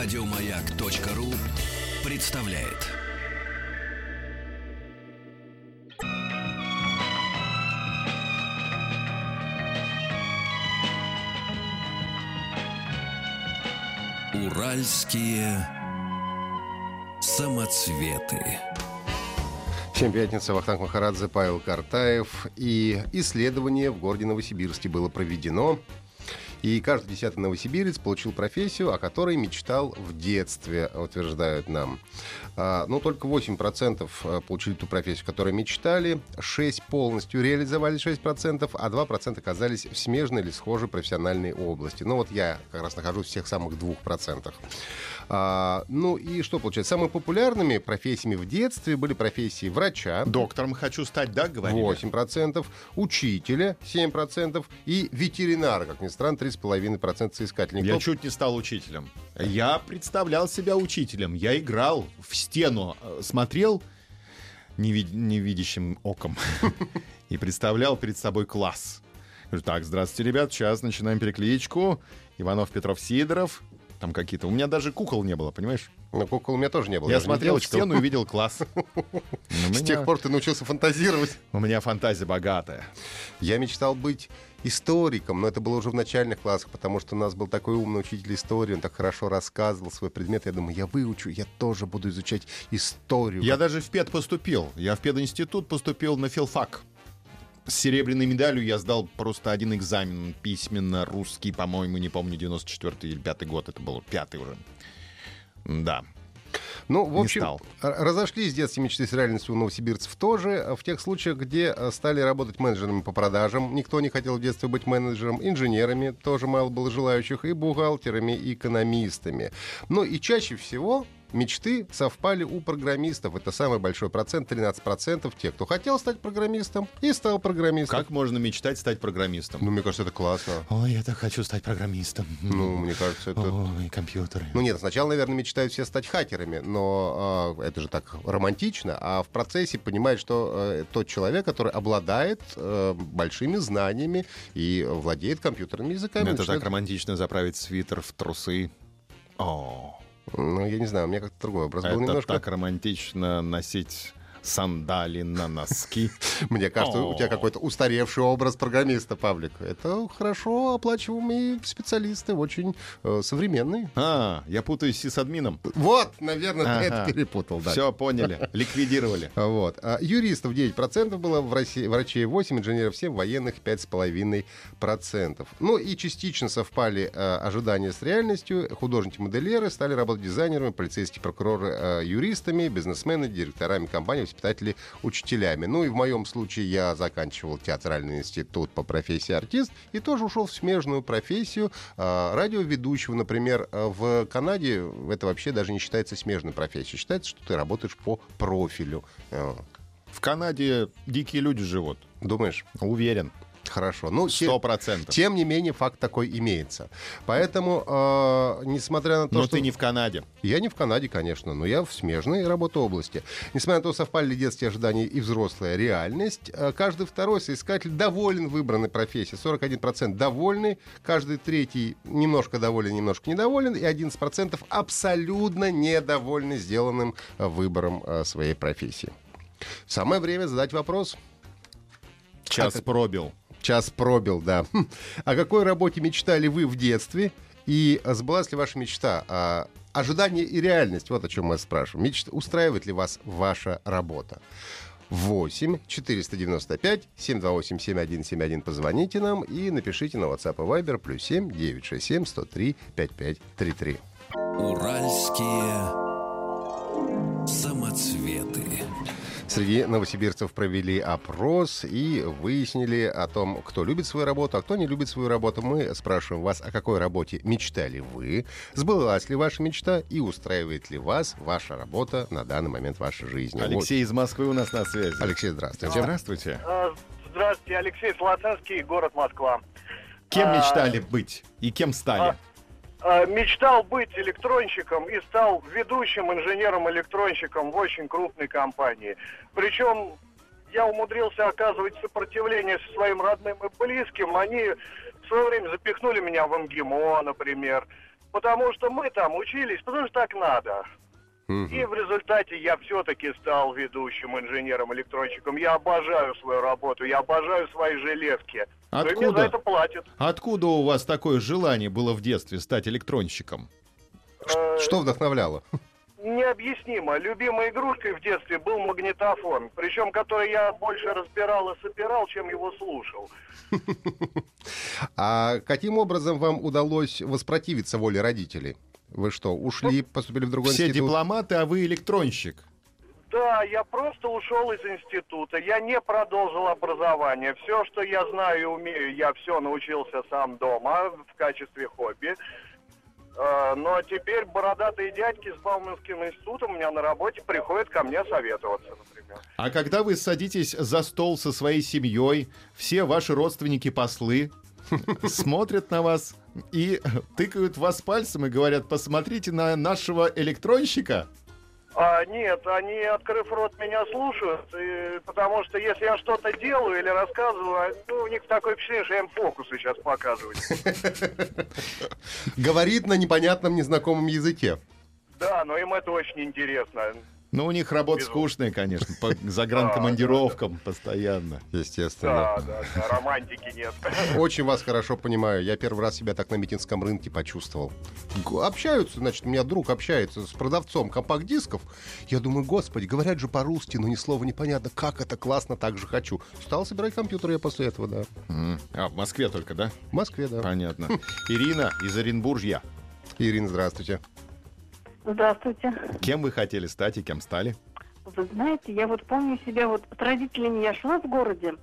Радиомаяк.ру представляет. Уральские самоцветы. Всем пятница, Вахтанг Махарадзе, Павел Картаев. И исследование в городе Новосибирске было проведено. И каждый десятый новосибирец получил профессию, о которой мечтал в детстве, утверждают нам. А, но только 8% э, получили ту профессию, которой мечтали, 6% полностью реализовали 6%, а 2% оказались в смежной или схожей профессиональной области. Ну вот я как раз нахожусь в тех самых 2%. А, ну и что получается? Самыми популярными профессиями в детстве были профессии врача. Доктором хочу стать, да, говорили? 8%, учителя 7% и ветеринара, как ни странно, 3,5% соискателей. Я чуть не стал учителем. Я представлял себя учителем. Я играл в стену, э, смотрел невид- невидящим оком и представлял перед собой класс. Говорю, так, здравствуйте, ребят, сейчас начинаем перекличку. Иванов, Петров, Сидоров. Там какие-то. У меня даже кукол не было, понимаешь? Но кукол у меня тоже не было. Я не смотрел в стену и видел класс. У С тех пор ты научился фантазировать. У меня фантазия богатая. Я мечтал быть историком, но это было уже в начальных классах, потому что у нас был такой умный учитель истории, он так хорошо рассказывал свой предмет. Я думаю, я выучу, я тоже буду изучать историю. Я даже в ПЕД поступил. Я в пединститут поступил на филфак. С серебряной медалью я сдал просто один экзамен письменно, русский, по-моему, не помню, 94 или 5 год это был, пятый уже. Да. Ну, в общем, стал. разошлись детские мечты с реальностью у новосибирцев тоже. В тех случаях, где э, стали работать менеджерами по продажам, никто не хотел в детстве быть менеджером, инженерами, тоже мало было желающих, и бухгалтерами, и экономистами. Ну и чаще всего мечты совпали у программистов. Это самый большой процент, 13% тех, кто хотел стать программистом и стал программистом. Как можно мечтать стать программистом? Ну, мне кажется, это классно. Ой, я так хочу стать программистом. Ну, мне кажется, это... Ой, компьютеры. Ну нет, сначала, наверное, мечтают все стать хакерами, но э, это же так романтично, а в процессе понимает, что э, тот человек, который обладает э, большими знаниями и владеет компьютерными языками. это начинает- так романтично заправить свитер в трусы. О, Ну, я не знаю, у меня как-то другой образ был это немножко. так романтично носить сандали на носки. Мне кажется, у тебя какой-то устаревший образ программиста, Павлик. Это хорошо оплачиваемые специалисты, очень э, современные. А, я путаюсь с сисадмином. Вот, наверное, ты это перепутал. Все, поняли. Ликвидировали. Вот. А юристов 9% было, в России, врачей 8%, инженеров 7%, военных 5,5%. Ну и частично совпали э, ожидания с реальностью. Художники-модельеры стали работать дизайнерами, полицейские прокуроры э, юристами, бизнесмены, директорами компаний, воспитатели учителями. Ну и в моем случае я заканчивал театральный институт по профессии артист и тоже ушел в смежную профессию э, радиоведущего. Например, э, в Канаде это вообще даже не считается смежной профессией. Считается, что ты работаешь по профилю. Э, В Канаде дикие люди живут. Думаешь? Уверен. Хорошо. Ну, Сто процентов. тем не менее, факт такой имеется. Поэтому, э, несмотря на то, Но что... ты не в Канаде. Я не в Канаде, конечно, но я в смежной работобласти. Несмотря на то, совпали ли детские ожидания и взрослая реальность, э, каждый второй соискатель доволен выбранной профессией. 41% довольны, каждый третий немножко доволен, немножко недоволен, и 11% абсолютно недовольны сделанным э, выбором э, своей профессии. Самое время задать вопрос. Час А, пробил. Час пробил, да. Хм. О какой работе мечтали вы в детстве? И сбылась ли ваша мечта? А, ожидание и реальность, вот о чем мы спрашиваем. Мечта, устраивает ли вас ваша работа? 8 495 728 7171 позвоните нам и напишите на WhatsApp и Viber плюс 7 967 103 5533. Уральские самоцветы. Среди новосибирцев провели опрос и выяснили о том, кто любит свою работу, а кто не любит свою работу. Мы спрашиваем вас, о какой работе мечтали вы, сбылась ли ваша мечта и устраивает ли вас ваша работа на данный момент вашей жизни. Алексей из Москвы у нас на связи. Вот. Алексей, здравствуйте. Здравствуйте. А, Здравствуйте, Алексей Слоценский, город Москва. Кем А, мечтали быть и кем стали? А, Мечтал быть электронщиком и стал ведущим инженером-электронщиком в очень крупной компании. Причем я умудрился оказывать сопротивление со своим родным и близким. Они в свое время запихнули меня в МГИМО, например. Потому что мы там учились, потому что так надо. И в результате я все-таки стал ведущим инженером-электронщиком. Я обожаю свою работу, я обожаю свои железки. И мне Откуда? за это платят. Откуда у вас такое желание было в детстве стать электронщиком? Э, Что вдохновляло? Необъяснимо. Любимой игрушкой в детстве был магнитофон. Причем, который я больше разбирал и собирал, чем его слушал. А каким образом вам удалось воспротивиться воле родителей? Вы что, ушли, поступили в другой Все институт? дипломаты, а вы электронщик. Да, я просто ушел из института. Я не продолжил образование. Все, что я знаю и умею, я все научился сам дома в качестве хобби. Э, Но теперь бородатые дядьки с Бауманским институтом у меня на работе приходят ко мне советоваться, например. А когда вы садитесь за стол со своей семьей, все ваши родственники-послы смотрят на вас и тыкают вас пальцем и говорят, посмотрите на нашего электронщика. А, нет, они, открыв рот, меня слушают, и- потому что если я что-то делаю или рассказываю, а, ну, у них такое впечатление, что я им фокусы сейчас показываю. Говорит на непонятном, незнакомом языке. Да, но им это очень интересно. Ну, у них работа Безумно. скучная, конечно, по загранкомандировкам постоянно. Естественно. Да, да, да, романтики нет. Очень вас хорошо понимаю. Я первый раз себя так на митинском рынке почувствовал. Общаются, значит, у меня друг общается с продавцом компакт-дисков. Я думаю, господи, говорят же по-русски, но ни слова непонятно. Как это классно, так же хочу. Стал собирать компьютер я после этого, да. А, в Москве только, да? В Москве, да. Понятно. Ирина из Оренбуржья. Ирина, здравствуйте. Здравствуйте. Кем вы хотели стать и кем стали? Вы знаете, я вот помню себя, вот с родителями я шла в городе,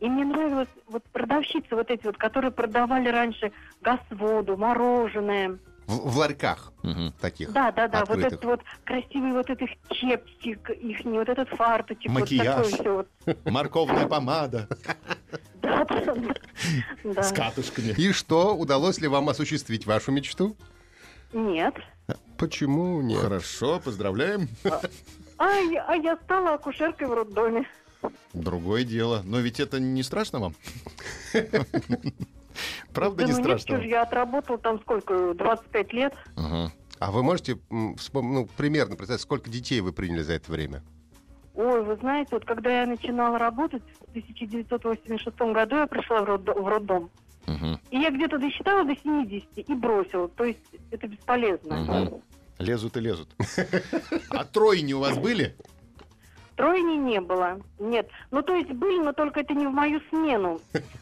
и мне нравилось вот продавщицы вот эти вот, которые продавали раньше газ-воду, мороженое. В, в ларьках Мгм. таких. Да, да, да, вот открытых. этот вот красивый вот этот чепчик их, вот этот фарточек, Макияж. вот такое все вот. Морковная помада Да, да, да. Да. с катушками. И что, удалось ли вам осуществить вашу мечту? Нет. Почему нет? Хорошо, поздравляем. А я, а я стала акушеркой в роддоме. Другое дело. Но ведь это не страшно вам? Правда да не ну страшно? я отработала там сколько, 25 лет. А вы можете ну, примерно представить, сколько детей вы приняли за это время? Ой, вы знаете, вот когда я начинала работать в 1986 году, я пришла в, роддо- в роддом. Мгм. И я где-то досчитала до 70 и бросила. То есть это бесполезно. Мгм. Лезут и лезут. А тройни у вас были? Тройни не было. Нет. Ну, то есть были, но только это не в мою смену.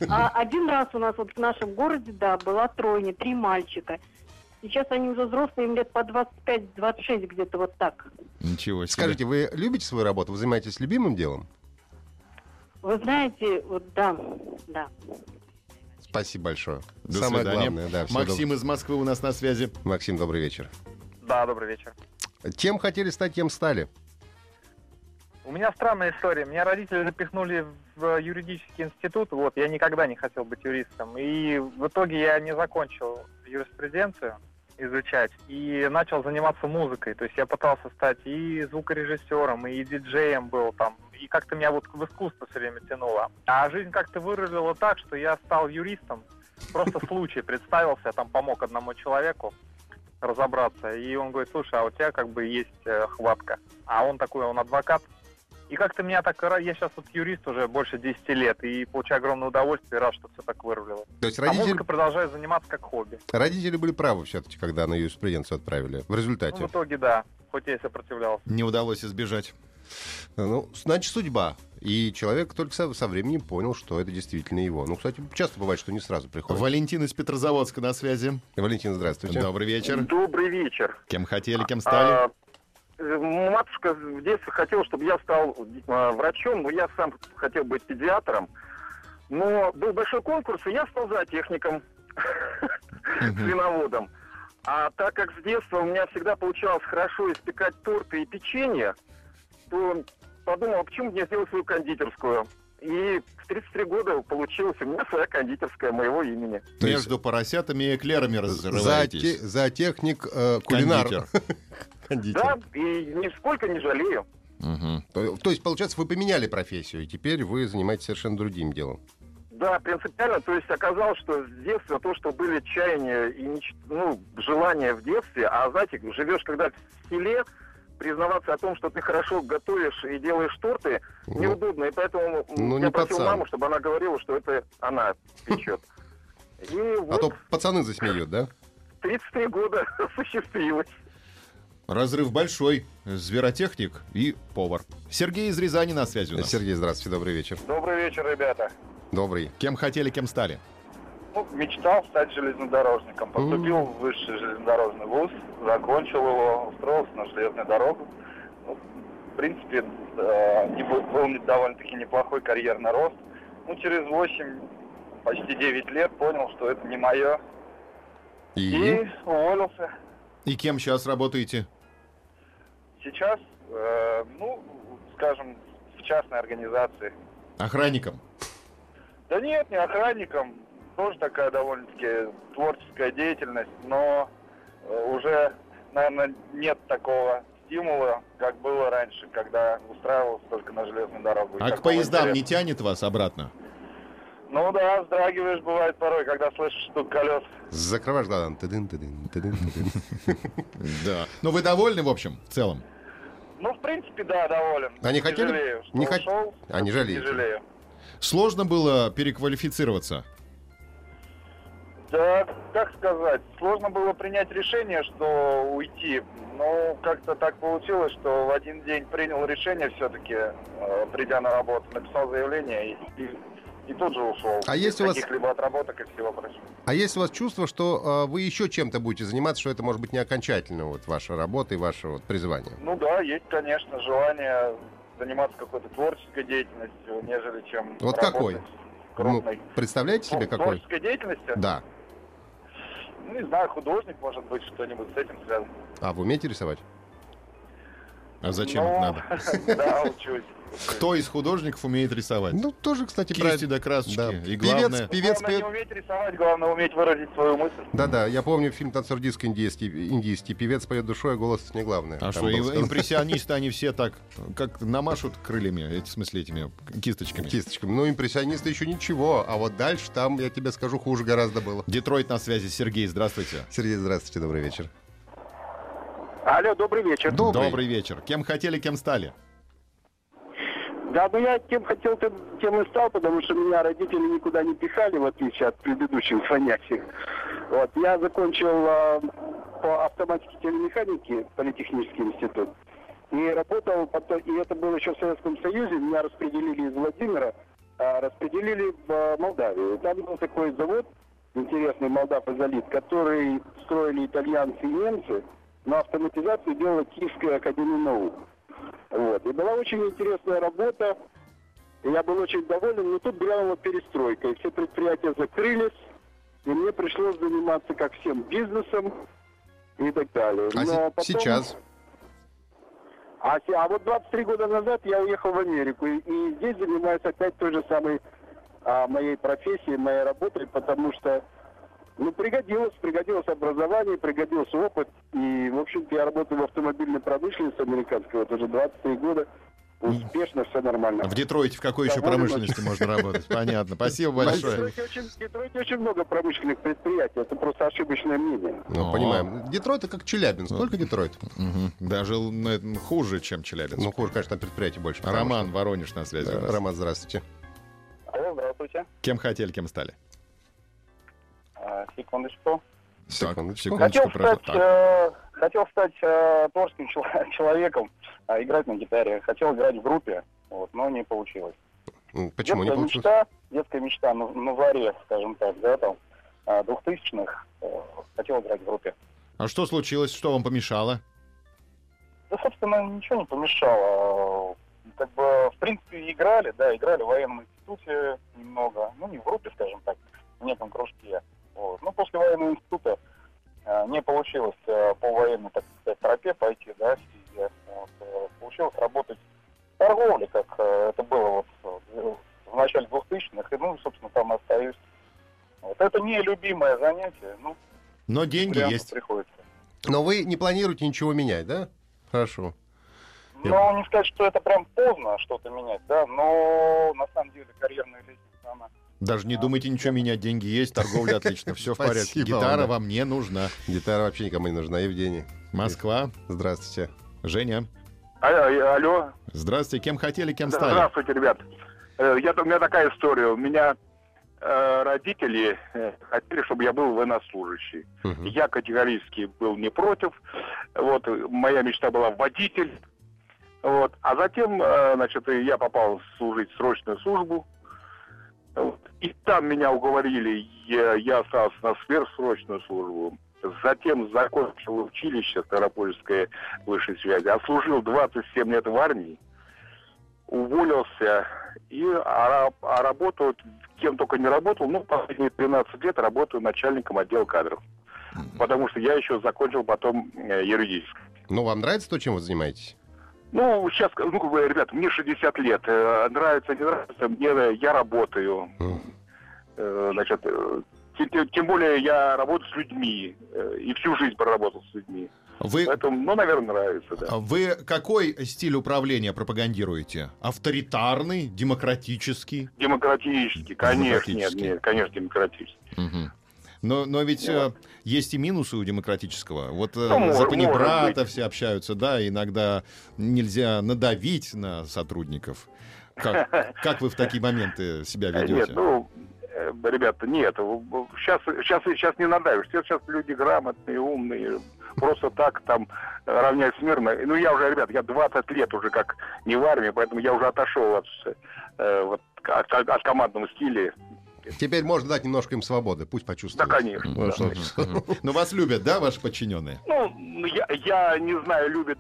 А один раз у нас вот в нашем городе, да, была тройня, три мальчика. Сейчас они уже взрослые, им лет по 25-26 где-то вот так. Ничего себе. Скажите, вы любите свою работу? Вы занимаетесь любимым делом? Вы знаете, вот да, да. Спасибо большое. До Самое свидания. главное, да. Максим из Москвы у нас на связи. Максим, добрый вечер. Да, добрый вечер. Тем хотели стать, тем стали. У меня странная история. Меня родители запихнули в юридический институт. Вот, я никогда не хотел быть юристом. И в итоге я не закончил юриспруденцию изучать и начал заниматься музыкой. То есть я пытался стать и звукорежиссером, и диджеем был там. И как-то меня вот в искусство все время тянуло. А жизнь как-то вырулила так, что я стал юристом. Просто случай представился, я там помог одному человеку разобраться. И он говорит, слушай, а у тебя как бы есть э, хватка. А он такой, он адвокат. И как-то меня так... ра- Я сейчас вот юрист уже больше 10 лет и получаю огромное удовольствие, рад, что все так вырулило. То есть А родители, музыкой продолжаю заниматься как хобби. родители были правы все-таки, когда на юриспруденцию отправили. В Ну, результате. в итоге, да, хоть я и сопротивлялся. Не удалось избежать. Ну, значит, судьба. И человек только со, со временем понял, что это действительно его. Ну, кстати, часто бывает, что не сразу приходит. Валентин из Петрозаводска на связи. Валентин, здравствуйте. Добрый вечер. Добрый вечер. Кем хотели, кем стали? А, матушка в детстве хотела, чтобы я стал а, врачом, но я сам хотел быть педиатром. Но был большой конкурс, и я стал зоотехником, свиноводом. А так как с детства у меня всегда получалось хорошо испекать торты и печенье, то подумал, а почему мне сделать свою кондитерскую? И в 33 года получилась у меня своя кондитерская моего имени. То есть Между поросятами и эклерами разрываетесь. Зоотехник, э, кулинар. Кондитер. Да, и нисколько не жалею. То, то есть, получается, вы поменяли профессию, и теперь вы занимаетесь совершенно другим делом. Да, принципиально. То есть оказалось, что с детства то, что были чаяния и меч- ну, желания в детстве, а знаете, живешь когда в селе, признаваться о том, что ты хорошо готовишь и делаешь торты, Ну, неудобно. И поэтому ну, я не просил пацан. маму, чтобы она говорила, что это она печет. И А вот то пацаны засмеют, да? 33 года осуществилось. Разрыв большой. Зверотехник и повар. Сергей из Рязани на связи у нас. Сергей, здравствуйте, добрый вечер. Добрый вечер, ребята. Добрый. Кем хотели, кем стали? Ну, мечтал стать железнодорожником. Поступил в высший железнодорожный вуз, закончил его, устроился на железную дорогу. Ну, в принципе, э, не был, был довольно-таки неплохой карьерный рост. Ну, через 8, почти 9 лет понял, что это не мое. И? И уволился. И кем сейчас работаете? Сейчас, э, ну, скажем, в частной организации. Охранником. Да нет, не охранником. Тоже такая довольно-таки творческая деятельность, но э, уже, наверное, нет такого стимула, как было раньше, когда устраивался только на железную дорогу. А к поездам не интереса- тянет вас обратно? Ну да, вздрагиваешь, бывает порой, когда слышишь стук колес. Закрываешь глаза. Тыдын, тыдын, тыдын, тыдын. Да. Но вы довольны, в общем, в целом? Ну, в принципе, да, доволен. А не хотели- не хот- ушел, А не жалеете? Не жалею. Сложно было переквалифицироваться? Да, как сказать, сложно было принять решение, что уйти. Но как-то так получилось, что в один день принял решение все-таки, э, придя на работу, написал заявление и, и- тут же ушел. А есть у вас- каких-либо отработок и всего прочего. А есть у вас чувство, что э, вы еще чем-то будете заниматься, что это может быть не окончательно вот ваша работа и ваше вот призвание? Ну да, есть, конечно, желание заниматься какой-то творческой деятельностью, нежели чем Вот какой? крупной. Ну, представляете себе Ну, какой? Творческой деятельности? Да. Ну, не знаю, художник, может быть, что-нибудь с этим связано. А вы умеете рисовать? А зачем Ну, это надо? Да, учусь. Кто из художников умеет рисовать? Ну, тоже, кстати, Кисти правильно. до красочки. Да. И Певец, главное... певец главное поет. не уметь рисовать, главное уметь выразить свою мысль. Да-да, я помню фильм «Танцор диск» индийский, индийский. Певец поет душой, а голос не главное. А Там что, и- импрессионисты, они все так, как намашут крыльями, эти, в смысле, этими кисточками. Кисточками. Ну, импрессионисты еще ничего, а вот дальше там, я тебе скажу, хуже гораздо было. Детройт на связи. Сергей, здравствуйте. Сергей, здравствуйте, добрый вечер. Алло, добрый вечер. Добрый. вечер. Кем хотели, кем стали? Да, ну я кем хотел, тем, и стал, потому что меня родители никуда не пихали, в отличие от предыдущих звонящих. Вот, я закончил э, по автоматике телемеханики политехнический институт. И работал, потом, и это было еще в Советском Союзе, меня распределили из Владимира, а распределили в э, Молдавию. Там был такой завод, интересный Молдав Изолит, который строили итальянцы и немцы, но автоматизацию делала Киевская академия наук. Вот. И была очень интересная работа. И я был очень доволен, но тут грянула перестройка. И все предприятия закрылись. И мне пришлось заниматься, как всем, бизнесом и так далее. А Но потом- сейчас? А, а вот 23 года назад я уехал в Америку. И, и здесь занимаюсь опять той же самой а, моей профессией, моей работой, потому что ну, пригодилось, пригодилось образование, пригодился опыт. И, в общем-то, я работаю в автомобильной промышленности американской вот уже 23 года. Успешно, все нормально. В Детройте в какой еще Довольно промышленности можно работать? Понятно. Спасибо В большое. Детройте очень, в Детройте очень много промышленных предприятий. Это просто ошибочное мнение. Ну, понимаем. Детройт это как Челябинск, Ну. только Детройт. Мгм. Даже ну, хуже, чем Челябинск. Ну, хуже, конечно, там предприятий больше. Роман, Воронеж на связи. что- Да. Роман, здравствуйте. Алло, здравствуйте. Кем хотели, кем стали? Секундочку. Секундочку. Так, Хотел секундочку. прошу. стать, Так. э, хотел стать э, творческим чел- человеком, а, играть на гитаре. Хотел играть в группе, вот, но не получилось. М, Почему не детская получилось? мечта, детская мечта на, на заре, скажем так, да, там, а, двухтысячных, э, хотел играть в группе. А что случилось? Что вам помешало? Да, собственно, ничего не помешало. Как бы, в принципе, играли, да, играли в военном институте немного, ну, не в группе, скажем так, в неком кружке. Вот. Ну, после военного института э, не получилось э, по военной, так сказать, тропе пойти, да, стезе. Вот, э, получилось работать в торговле, как э, это было вот э, в начале 2000-х, и, ну, собственно, там остаюсь. Вот. Это не любимое занятие, ну, Но деньги есть. приходится. Но вы не планируете ничего менять, да? Хорошо. Но не сказать, что это прям поздно что-то менять, да, но на самом деле карьерная лестница, она Даже не думайте ничего менять, деньги есть, торговля отлично, все в порядке. Гитара вам, не нужна. Гитара вообще никому не нужна. Евгений. Москва, Здравствуйте. Женя. Алло, Здравствуйте, кем хотели, кем стали? здравствуйте, ребят. Э, Я, у меня такая история. У меня э, родители э, хотели, чтобы я был военнослужащий. Мгм. Я категорически был не против. Вот, э, моя мечта была водитель. Вот. А затем, э, значит, и я попал служить в срочную службу. И там меня уговорили, я, я остался на сверхсрочную службу. Затем закончил училище Ставропольской высшей связи. Отслужил 27 лет в армии. Уволился. И, а, а работаю, кем только не работал, ну, последние 13 лет работаю начальником отдела кадров. Потому что я еще закончил потом э, юридическое. Ну, вам нравится то, чем вы занимаетесь? Ну, сейчас, ну, как бы, ребят, мне 60 лет. э, Нравится, не нравится, мне, э, я работаю. Э, Значит, тем, тем- более я работаю с людьми. И всю жизнь проработал с людьми. Вы, Поэтому, ну, наверное, нравится, да. вы какой стиль управления пропагандируете? Авторитарный, демократический? Демократически, конечно, нет, Демократически. нет, конечно, демократически. Мгм. Но, но ведь э, есть и минусы у демократического. Вот Ну, за панибрата все общаются, да, иногда нельзя надавить на сотрудников. Как, как вы в такие моменты себя Э, ведете? Нет, ну, ребята, нет, сейчас, сейчас, сейчас не надавишь. Все сейчас люди грамотные, умные, просто так там равнять смирно. Ну, я уже, ребят, я 20 лет уже как не в армии, поэтому я уже отошел от, э, вот, от, от командного стиля. Теперь можно дать немножко им свободы, пусть Да, почувствуют. конечно. Ну, да. что. Но вас любят, да, ваши подчиненные? Ну, я, я не знаю, любят,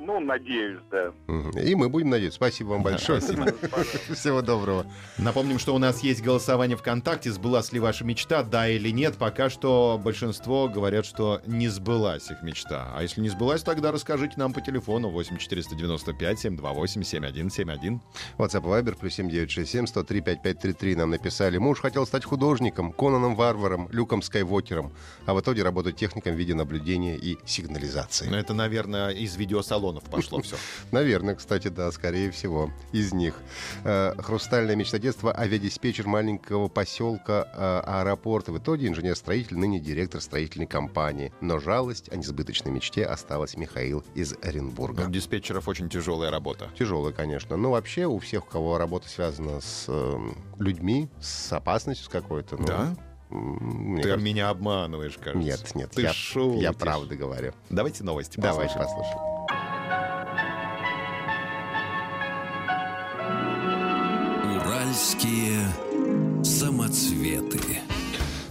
ну, надеюсь, да. И мы будем надеяться. Спасибо вам большое. Всего доброго. Напомним, что у нас есть голосование ВКонтакте, сбылась ли ваша мечта, да или нет. Пока что большинство говорят, что не сбылась их мечта. А если не сбылась, тогда расскажите нам по телефону 8495-728-7171. WhatsApp и Viber плюс 7967 103 5533 нам написали. Муж хотел стать художником, Конаном Варваром, Люком Скайвокером, а в итоге работать техником видеонаблюдения и сигнализации. Ну, Это, наверное, из видеосалонов пошло все. Наверное, кстати, да, скорее всего, из них. Э, Хрустальная мечта детства, авиадиспетчер маленького поселка э, аэропорта. В итоге инженер-строитель, ныне директор строительной компании. Но жалость о несбыточной мечте осталась Михаил из Оренбурга. У диспетчеров очень тяжелая работа. Тяжелая, конечно. Но вообще у всех, у кого работа связана с э, людьми, с опасностью какой-то. ну, Да? мне Ты кажется- меня обманываешь, кажется. Нет, нет, Ты я, шутишь. я правда говорю. Давайте новости Давай послушаем. Уральские самоцветы.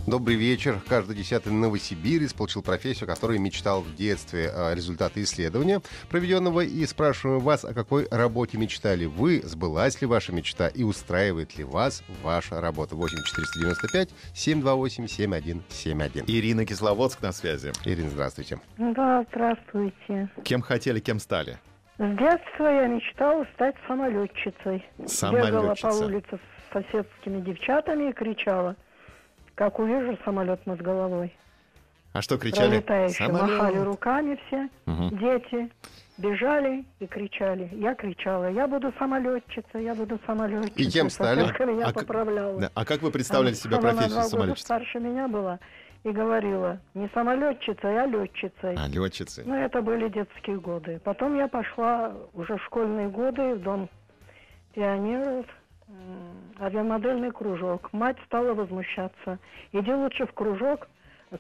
Добрый вечер. Каждый десятый новосибирец получил профессию, о которой мечтал в детстве. А, Результаты исследования проведенного и спрашиваем вас, о какой работе мечтали вы, сбылась ли ваша мечта и устраивает ли вас ваша работа. 8 495 728 7171. Ирина Кисловодск на связи. Ирина, здравствуйте. Да, здравствуйте. Кем хотели, кем стали? С детства я мечтала стать самолетчицей. Бегала по Самолетчица. улице с соседскими девчатами и кричала, как увижу самолет над головой. А что кричали? Пролетающие. Самолет. Махали руками все, Мгм. дети. Бежали и кричали. Я кричала, я буду самолетчицей, я буду самолетчицей. И кем стали? Соседка меня А поправляла. Да, А как вы представляли Она- себя профессию самолетчицы? старше меня была и говорила, не самолетчицей, а летчицей. А, летчицы. Ну, это были детские годы. Потом я пошла уже в школьные годы в дом пионеров, авиамодельный кружок. Мать стала возмущаться. Иди лучше в кружок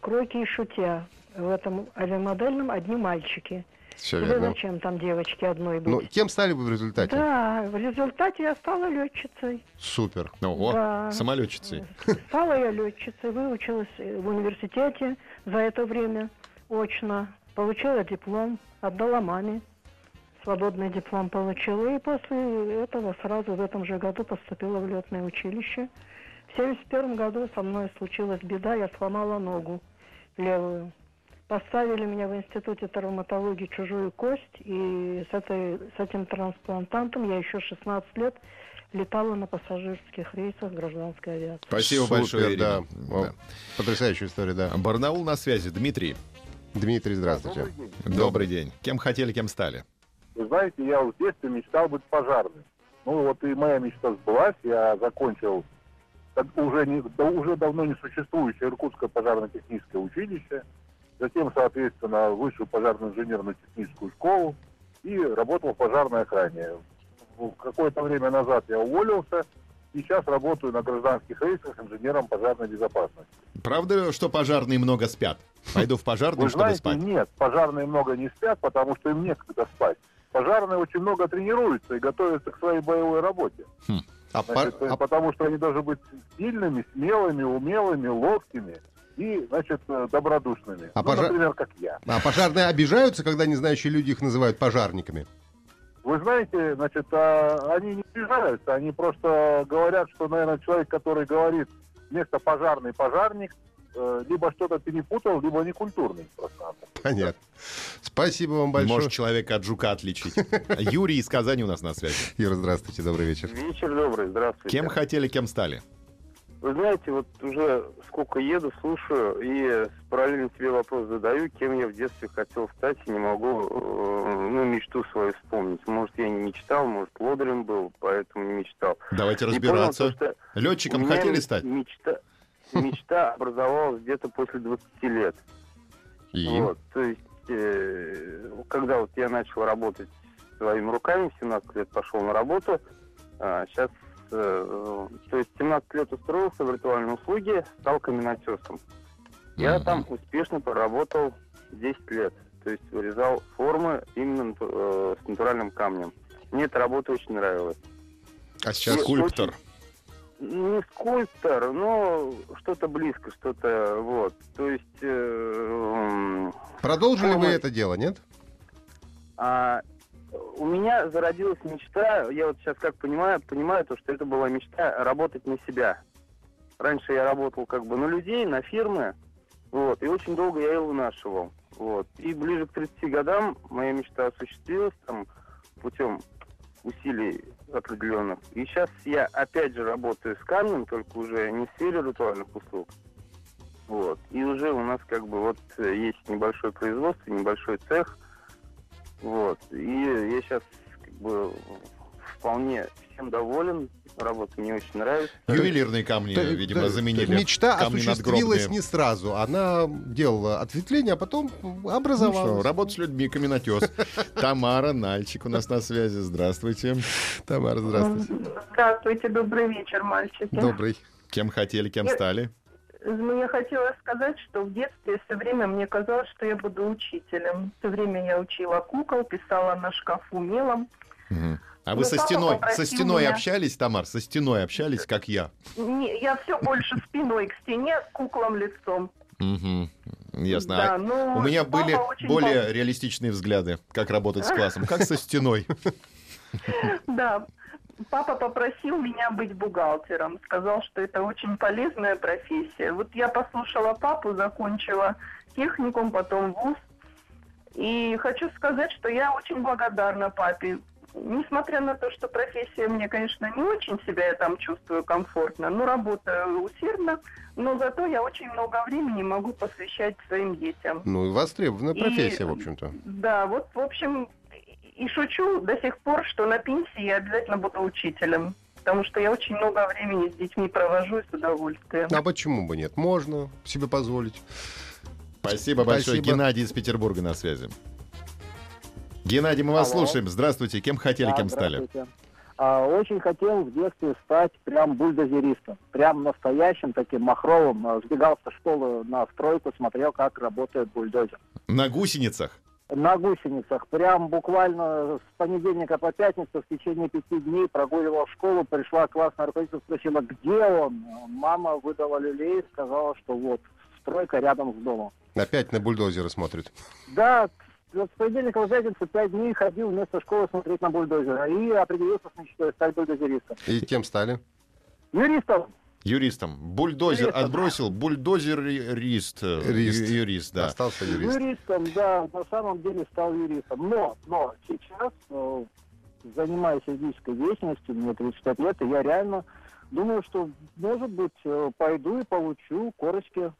кройки и шутя. В этом авиамодельном одни мальчики. Все Тебе верно. зачем там девочки одной быть? Ну, кем стали вы в результате? да, в результате я стала летчицей. Супер. Ого, Да. самолетчицей. Стала я летчицей, выучилась э, в университете за это время очно. Получила диплом, отдала маме. Свободный диплом получила. И после этого сразу в этом же году поступила в летное училище. В 71 году со мной случилась беда, я сломала ногу левую. Поставили меня в институте травматологии чужую кость, и с, этой, с этим трансплантантом я еще 16 лет летала на пассажирских рейсах гражданской авиации. Спасибо Супер, большое, да. Ирина. О, Да. Потрясающая история, да. Барнаул на связи. Дмитрий, Дмитрий, здравствуйте. добрый день. Кем хотели, кем стали? Вы знаете, я в детстве мечтал быть пожарным. Ну вот и моя мечта сбылась. Я закончил уже, не, да, уже давно не существующее Иркутское пожарно-техническое училище, затем, соответственно, высшую пожарно-инженерную техническую школу и работал в пожарной охране. В какое-то время назад я уволился, и сейчас работаю на гражданских рейсах инженером пожарной безопасности. Правда, что пожарные много спят? Пойду в пожарную, Вы чтобы знаете, спать. нет, пожарные много не спят, потому что им некогда спать. Пожарные очень много тренируются и готовятся к своей боевой работе. А Значит, пар- а Потому что они должны быть сильными, смелыми, умелыми, ловкими и, значит, э, добродушными. А ну, пожар- например, как я. А пожарные обижаются, когда незнающие люди их называют пожарниками? Вы знаете, значит, а, они не обижаются, они просто говорят, что, наверное, человек, который говорит вместо пожарный пожарник, э, либо что-то перепутал, либо некультурный просто. Понятно. Спасибо вам большое. Может человека от жука отличить. Юрий из Казани у нас на связи. Юра, здравствуйте, добрый вечер. Вечер добрый, здравствуйте. Кем хотели, кем стали? Вы знаете, вот уже сколько еду, слушаю, и параллельно себе вопрос задаю, кем я в детстве хотел стать, и не могу, э, ну, мечту свою вспомнить. Может, я не мечтал, может, лодырем был, поэтому не мечтал. Давайте разбираться. понял, то, Летчиком хотели стать? Мечта, мечта образовалась где-то после 20 лет. И? Вот, то есть, э, когда вот я начал работать своими руками, в 17 лет пошел на работу, а сейчас, то есть 17 лет устроился в ритуальные услуги, стал каменотесом. Я Мгм. там успешно проработал 10 лет, то есть вырезал формы именно э, с натуральным камнем. Мне эта работа очень нравилась. А сейчас Нет. Скульптор. Не скульптор, но что-то близко, что-то вот. То есть э, м, продолжили вы Ой. это дело, нет? А, у меня зародилась мечта, я вот сейчас как понимаю, понимаю то, что это была мечта работать на себя. Раньше я работал как бы на людей, на фирмы, вот, и очень долго я его вынашивал. Вот. И ближе к 30 годам моя мечта осуществилась там путем усилий определенных. И сейчас я опять же работаю с камнем, только уже не в сфере ритуальных услуг. Вот. И уже у нас как бы вот э, есть небольшое производство, небольшой цех. Вот. И я сейчас как бы вполне всем доволен. Работа мне очень нравится. Ювелирные камни, То- видимо, то- заменили. Мечта камни осуществилась надгробные. не сразу. Она делала ответвление, а потом Ну что, образовалась. работа с людьми, каменотес. Тамара Нальчик у нас на связи. Здравствуйте. Тамара, здравствуйте. Здравствуйте, добрый вечер, мальчики. Добрый. Кем хотели, кем стали? Я хотела сказать, что в детстве все время мне казалось, что я буду учителем. Все время я учила кукол, писала на шкафу мелом. Мгм. А вы Ну, со стеной, со стеной меня- общались, Тамар? Со стеной общались, как я? Не, я все больше спиной к стене, куклам лицом. Мгм. Ясно. Да, ну, У меня были более реалистичные взгляды, как работать с классом, как со стеной. Да. Папа попросил меня быть бухгалтером. Сказал, что это очень полезная профессия. Вот я послушала папу, закончила техникум, потом вуз. И хочу сказать, что я очень благодарна папе. Несмотря на то, что профессия мне, конечно, не очень себя я там чувствую комфортно, но работаю усердно, но зато я очень много времени могу посвящать своим детям. Ну и востребованная И- профессия, в общем-то. Да, вот, в общем, и шучу до сих пор, что на пенсии я обязательно буду учителем. Потому что я очень много времени с детьми провожу и с удовольствием. А почему бы нет? Можно себе позволить. Спасибо большое. Спасибо. Геннадий из Петербурга на связи. Геннадий, мы вас Алло. слушаем. Здравствуйте. Кем хотели, Да, кем стали? здравствуйте. А, очень хотел в детстве стать прям бульдозеристом. Прям настоящим таким махровым. Сбегал со школы на стройку, смотрел, как работает бульдозер. На гусеницах. На гусеницах. Прям буквально с понедельника по пятницу в течение пяти дней прогуливал школу. Пришла классная руководитель, спросила, где он? Мама выдала люлей, сказала, что вот, стройка рядом с домом. Опять на бульдозеры смотрит. Да, с понедельника в пятницу пять дней ходил вместо школы смотреть на бульдозера. И определился с мечтой стать бульдозеристом. И кем стали? Юристом. Юристом. Бульдозер Юристом. отбросил. Бульдозер-рист. э, Рист. ю- Юрист, да. Остался юрист. Юристом, да, на самом деле стал юристом. Но, но сейчас, э, занимаясь юридической деятельностью, мне 35 лет, и я реально думаю, что, может быть, э, пойду и получу корочки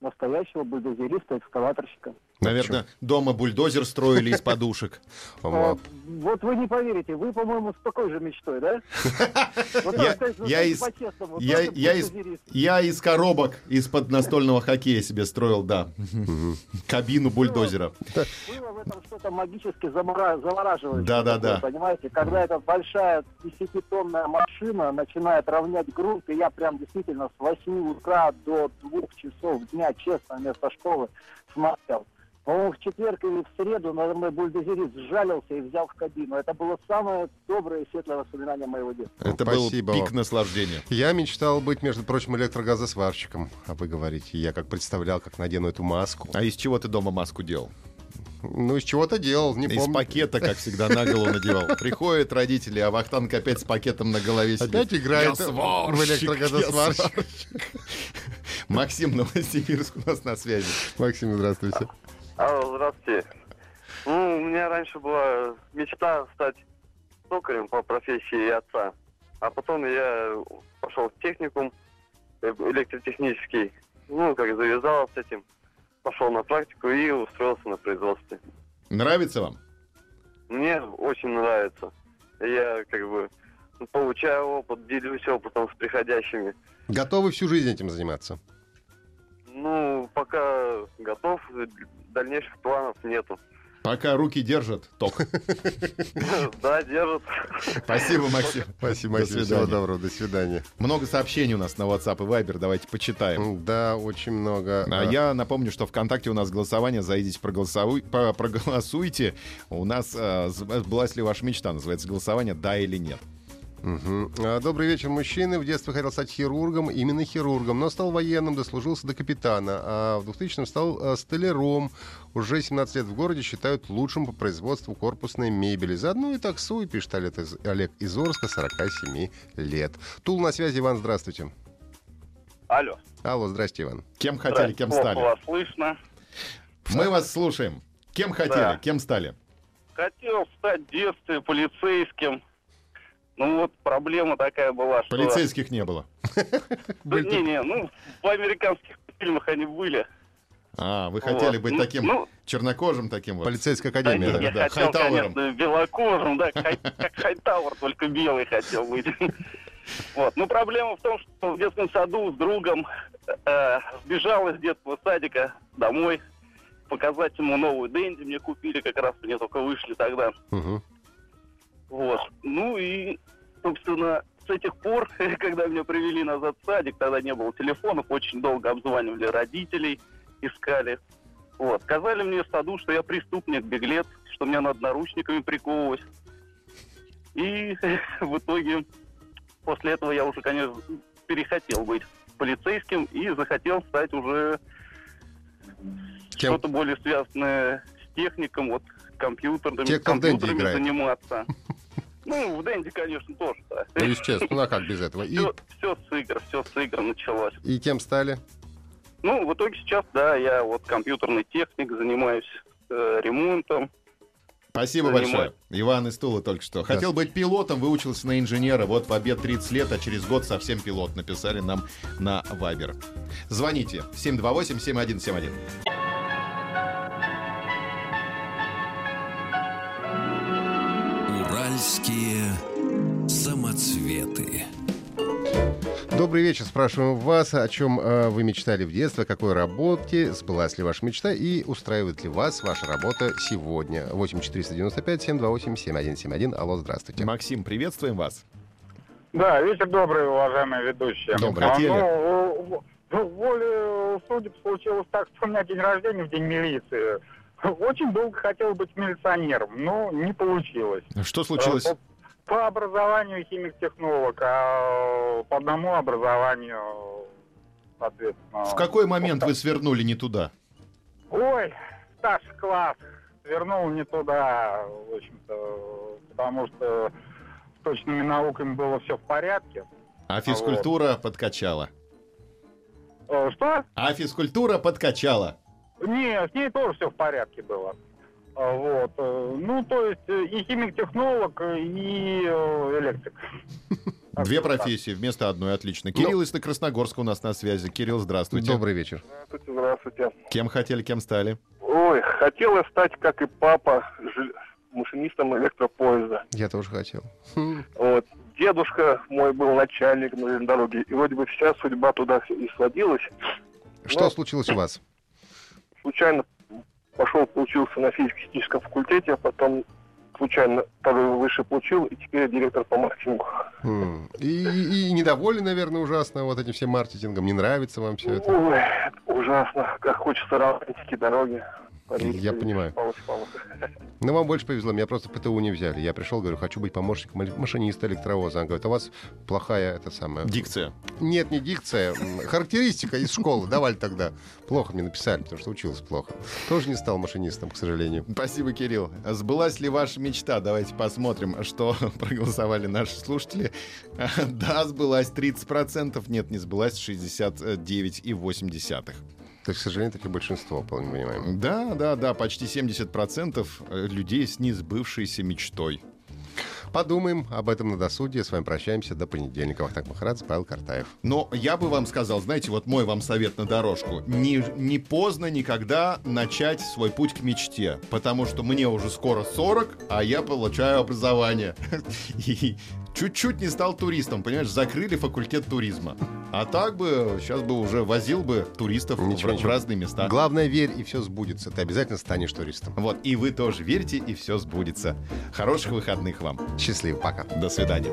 настоящего бульдозериста-экскаваторщика. Наверное, дома бульдозер строили из подушек. Вот. Вот вы не поверите, вы, по-моему, с такой же мечтой, да? Я- из- по-честному, Я, тоже я из, бульдозерист. я из коробок из-под настольного хоккея себе строил, да. Кабину бульдозера. Было в этом что-то магически завораживающее. Да-да-да. такое, Понимаете, когда эта большая 10-тонная машина начинает равнять грунт, и я прям действительно с 8 утра до 2 часов дня, честно, вместо школы смотрел. По-моему, в четверг или в среду надо мной бульдозерист сжалился и взял в кабину. Это было самое доброе и светлое воспоминание моего детства. Это Спасибо был пик наслаждения. Я мечтал быть, между прочим, электрогазосварщиком. А вы говорите, я как представлял, как надену эту маску. А из чего ты дома маску делал? Ну, из чего-то делал, не Из помню. пакета, как всегда, на голову надевал. Приходят родители, а Вахтанг опять с пакетом на голове сидит. Опять играет Я в сварщик, электрогазосварщик. я сварщик. Максим Новосибирск у нас на связи. Максим, здравствуйте. Здравствуйте. Ну, у меня раньше была мечта стать токарем по профессии отца. А потом я пошел в техникум э, электротехнический. Ну, как завязал с этим. Пошел на практику и устроился на производстве. Нравится вам? Мне очень нравится. Я как бы получаю опыт, делюсь опытом с приходящими. Готовы всю жизнь этим заниматься? Ну, пока готов, дальнейших планов нету. Пока руки держат, ток. Да, держит. Спасибо, Максим. Спасибо, До Максим. Всего свидания. доброго, до свидания. Много сообщений у нас на WhatsApp и Viber, давайте почитаем. Да, очень много. А я напомню, что ВКонтакте у нас голосование, зайдите, проголосуйте. У нас а, сбылась ли ваша мечта, называется голосование «Да или нет». А, Добрый вечер, мужчины. В детстве хотел стать хирургом, именно хирургом, но стал военным, дослужился до капитана, а в 2000-м стал а, столяром. Уже 17 лет в городе считают лучшим по производству корпусной мебели. Заодно и таксую, пишет Олег из, Орска, 47 лет. Тул на связи, Иван, здравствуйте. Алло. Алло, здрасте, Иван. Кем хотели, кем Плохо стали? вас слышно. Мы вас слушаем. Кем хотели, Да. кем стали? Хотел стать в детстве полицейским. Ну вот проблема такая была, что... Полицейских не было. Да не, не, ну в американских фильмах они были. А, вы хотели Вот. быть Ну, таким ну, чернокожим таким вот. Полицейская академия, да? я да, хотел, Хайтауэром. конечно, белокожим, да, как Хайтауэр, только белый хотел быть. Вот. Ну, проблема в том, что в детском саду с другом э, сбежал из детского садика домой, показать ему новую Дэнди мне купили, как раз мне только вышли тогда. Мгм. Вот. Ну и, собственно, с этих пор, когда меня привели назад в садик, тогда не было телефонов, очень долго обзванивали родителей, искали. Вот. Сказали мне в саду, что я преступник, беглец, что меня надо наручниками приковывать. И в итоге после этого я уже, конечно, перехотел быть полицейским и захотел стать уже Кем? что-то более связанное с техником, вот компьютерными, Те, кто в Дэнди компьютерами играет. заниматься. Ну, в Дэнди, конечно, тоже, да. Ну, естественно, ну а как без этого? И, Все, все с игр, все с игр началось. и кем стали? Ну, в итоге сейчас, да, я вот компьютерный техник, занимаюсь э, ремонтом. Спасибо Занимаюсь. большое. Иван из Тула только что. Хотел быть пилотом, выучился на инженера. Вот в обед 30 лет, а через год совсем пилот. Написали нам на Вайбер. Звоните 728-7171. Уральские самоцветы. Добрый вечер. Спрашиваем вас, о чем э, вы мечтали в детстве, о какой работе, сбылась ли ваша мечта и устраивает ли вас ваша работа сегодня. 8-495-728-7171. Алло, здравствуйте. Максим, приветствуем вас. Да, вечер добрый, уважаемые ведущие. Добрый. А, ну, в- в воле судеб случилось так, что у меня день рождения в день милиции. Очень долго хотел быть милиционером, но не получилось. Что случилось? По, образованию химик-технолог, а по одному образованию, соответственно... В какой момент вы свернули не туда? Ой, старший класс. Вернул не туда, в общем-то, потому что с точными науками было все в порядке. А физкультура подкачала. Э, Что? А физкультура подкачала. Не, с ней тоже все в порядке было. А, Вот. э, Ну, то есть э, и химик-технолог, и э, электрик. Две профессии вместо одной. Отлично. Кирилл из Красногорска у нас на связи. Кирилл, здравствуйте. Добрый вечер. Здравствуйте, здравствуйте. Кем хотели, кем стали? Ой, хотел я стать, как и папа, жи- машинистом электропоезда. Я тоже хотел. Вот. Дедушка мой был начальник на дороге, и вроде бы вся судьба туда и сводилась. Что Но случилось у вас? случайно пошел, получился на физико-техническом факультете, а потом случайно второй высший получил, и теперь я директор по маркетингу. Хм. И, и- и недовольны, наверное, ужасно вот этим всем маркетингом. Не нравится вам все это? Ой, ужасно, как хочется романтики, дороги. Я понимаю. Палыч, палыч. Ну, вам больше повезло, меня просто в ПТУ не взяли. Я пришел, говорю, хочу быть помощником ма- машиниста электровоза. Он говорит, у вас плохая это самая... Дикция. Нет, не дикция, характеристика из школы. Давали тогда. Плохо мне написали, потому что учился плохо. Тоже не стал машинистом, к сожалению. Спасибо, Кирилл. Сбылась ли ваша мечта? Давайте посмотрим, что проголосовали наши слушатели. Да, сбылась 30%. Нет, не сбылась 69,8%. То есть, к сожалению, таки большинство, вполне понимаем. Да, да, да, почти 70% людей с несбывшейся мечтой. Подумаем об этом на досуге. С вами прощаемся до понедельника. Вахтанг Махарадзе, Павел Картаев. Но я бы вам сказал, знаете, вот мой вам совет на дорожку. Не, не поздно никогда начать свой путь к мечте. Потому что мне уже скоро 40, а я получаю образование. И чуть-чуть не стал туристом, понимаешь, закрыли факультет туризма. А так бы, сейчас бы уже возил бы туристов в- Ничего, в, ничего. разные места. Главное, верь, и все сбудется. Ты обязательно станешь туристом. Вот, и вы тоже верьте, и все сбудется. Хороших выходных вам. Счастливо, пока. До свидания.